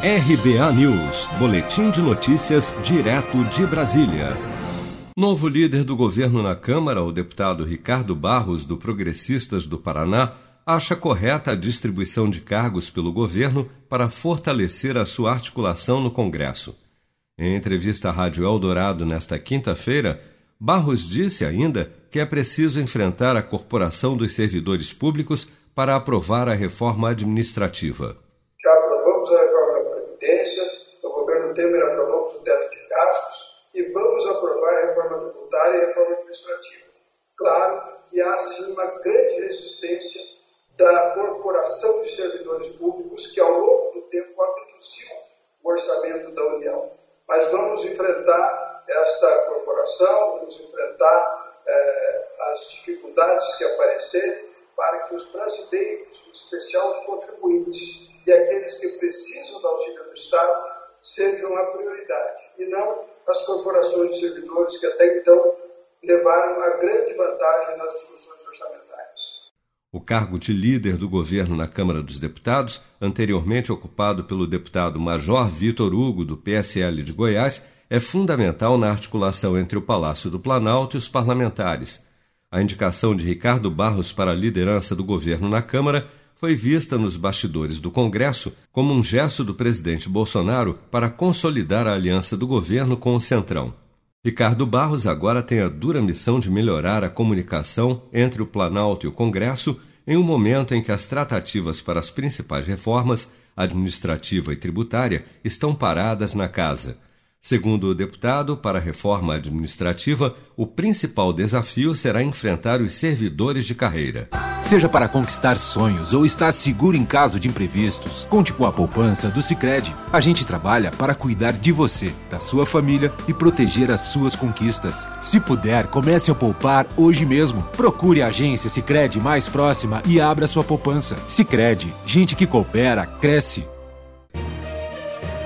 RBA News, Boletim de Notícias, direto de Brasília. Novo líder do governo na Câmara, o deputado Ricardo Barros, do Progressistas do Paraná, acha correta a distribuição de cargos pelo governo para fortalecer a sua articulação no Congresso. Em entrevista à Rádio Eldorado nesta quinta-feira, Barros disse ainda que é preciso enfrentar a corporação dos servidores públicos para aprovar a reforma administrativa. Já aprovamos a reforma Temer aprovamos o teto de gastos e vamos aprovar a reforma tributária e a reforma administrativa. Claro que há sim uma grande resistência da corporação de servidores públicos que ao longo do tempo abduziu o orçamento da União. Mas vamos enfrentar esta corporação, vamos enfrentar eh, as dificuldades que aparecerem para que os brasileiros, em especial os contribuintes e aqueles que precisam da auxílio do Estado, sejam a prioridade e não as corporações de servidores que até então levaram a grande vantagem nas discussões orçamentárias. O cargo de líder do governo na Câmara dos Deputados, anteriormente ocupado pelo deputado Major Vitor Hugo, do PSL de Goiás, é fundamental na articulação entre o Palácio do Planalto e os parlamentares. A indicação de Ricardo Barros para a liderança do governo na Câmara foi vista nos bastidores do Congresso como um gesto do presidente Bolsonaro para consolidar a aliança do governo com o Centrão. Ricardo Barros agora tem a dura missão de melhorar a comunicação entre o Planalto e o Congresso em um momento em que as tratativas para as principais reformas, administrativa e tributária, estão paradas na casa. Segundo o deputado, para a reforma administrativa, o principal desafio será enfrentar os servidores de carreira. Seja para conquistar sonhos ou estar seguro em caso de imprevistos, conte com a poupança do Sicredi. A gente trabalha para cuidar de você, da sua família e proteger as suas conquistas. Se puder, comece a poupar hoje mesmo. Procure a agência Sicredi mais próxima e abra sua poupança. Sicredi, gente que coopera cresce.